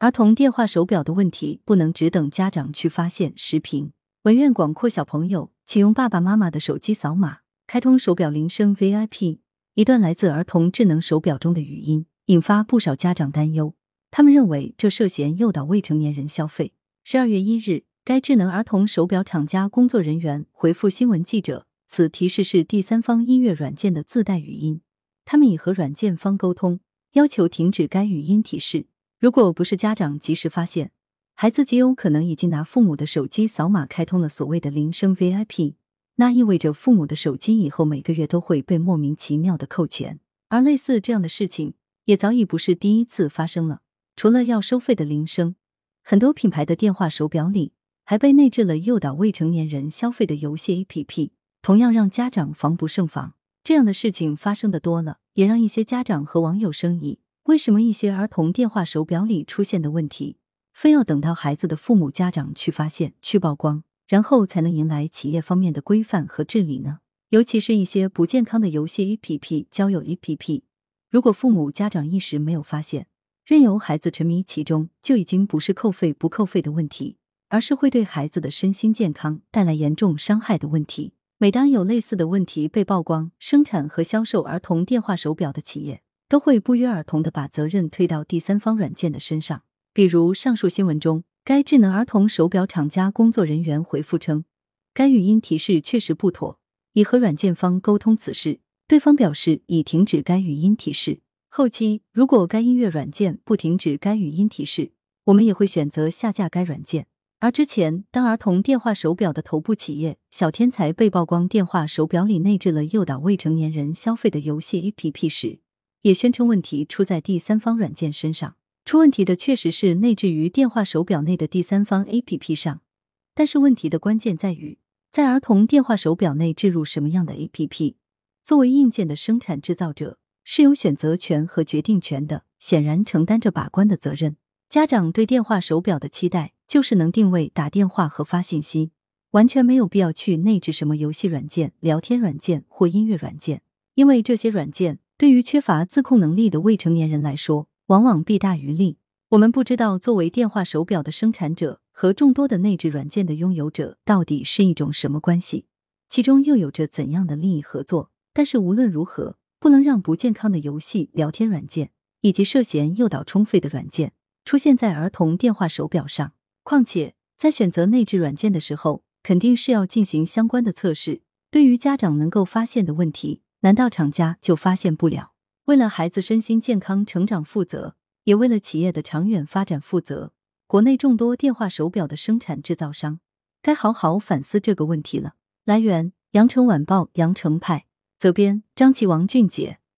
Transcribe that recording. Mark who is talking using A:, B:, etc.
A: 儿童电话手表的问题不能只等家长去发现。视频：文苑广阔小朋友，请用爸爸妈妈的手机扫码开通手表铃声 VIP。一段来自儿童智能手表中的语音，引发不少家长担忧。他们认为这涉嫌诱导未成年人消费。十二月一日，该智能儿童手表厂家工作人员回复新闻记者，此提示是第三方音乐软件的自带语音，他们已和软件方沟通，要求停止该语音提示。如果不是家长及时发现，孩子极有可能已经拿父母的手机扫码开通了所谓的铃声 VIP，那意味着父母的手机以后每个月都会被莫名其妙的扣钱。而类似这样的事情也早已不是第一次发生了。除了要收费的铃声，很多品牌的电话手表里还被内置了诱导未成年人消费的游戏 APP，同样让家长防不胜防。这样的事情发生的多了，也让一些家长和网友生疑。为什么一些儿童电话手表里出现的问题，非要等到孩子的父母家长去发现、去曝光，然后才能迎来企业方面的规范和治理呢？尤其是一些不健康的游戏 APP、交友 APP，如果父母家长一时没有发现，任由孩子沉迷其中，就已经不是扣费不扣费的问题，而是会对孩子的身心健康带来严重伤害的问题。每当有类似的问题被曝光，生产和销售儿童电话手表的企业。都会不约而同的把责任推到第三方软件的身上。比如上述新闻中，该智能儿童手表厂家工作人员回复称，该语音提示确实不妥，已和软件方沟通此事，对方表示已停止该语音提示。后期如果该音乐软件不停止该语音提示，我们也会选择下架该软件。而之前，当儿童电话手表的头部企业小天才被曝光电话手表里内置了诱导未成年人消费的游戏 APP 时，也宣称问题出在第三方软件身上，出问题的确实是内置于电话手表内的第三方 APP 上，但是问题的关键在于，在儿童电话手表内置入什么样的 APP。作为硬件的生产制造者，是有选择权和决定权的，显然承担着把关的责任。家长对电话手表的期待，就是能定位、打电话和发信息，完全没有必要去内置什么游戏软件、聊天软件或音乐软件，因为这些软件。对于缺乏自控能力的未成年人来说，往往弊大于利。我们不知道作为电话手表的生产者和众多的内置软件的拥有者到底是一种什么关系，其中又有着怎样的利益合作。但是无论如何，不能让不健康的游戏、聊天软件以及涉嫌诱导充费的软件出现在儿童电话手表上。况且，在选择内置软件的时候，肯定是要进行相关的测试。对于家长能够发现的问题。难道厂家就发现不了？为了孩子身心健康成长负责，也为了企业的长远发展负责，国内众多电话手表的生产制造商该好好反思这个问题了。来源：羊城晚报羊城派，责编：张琪、王俊杰。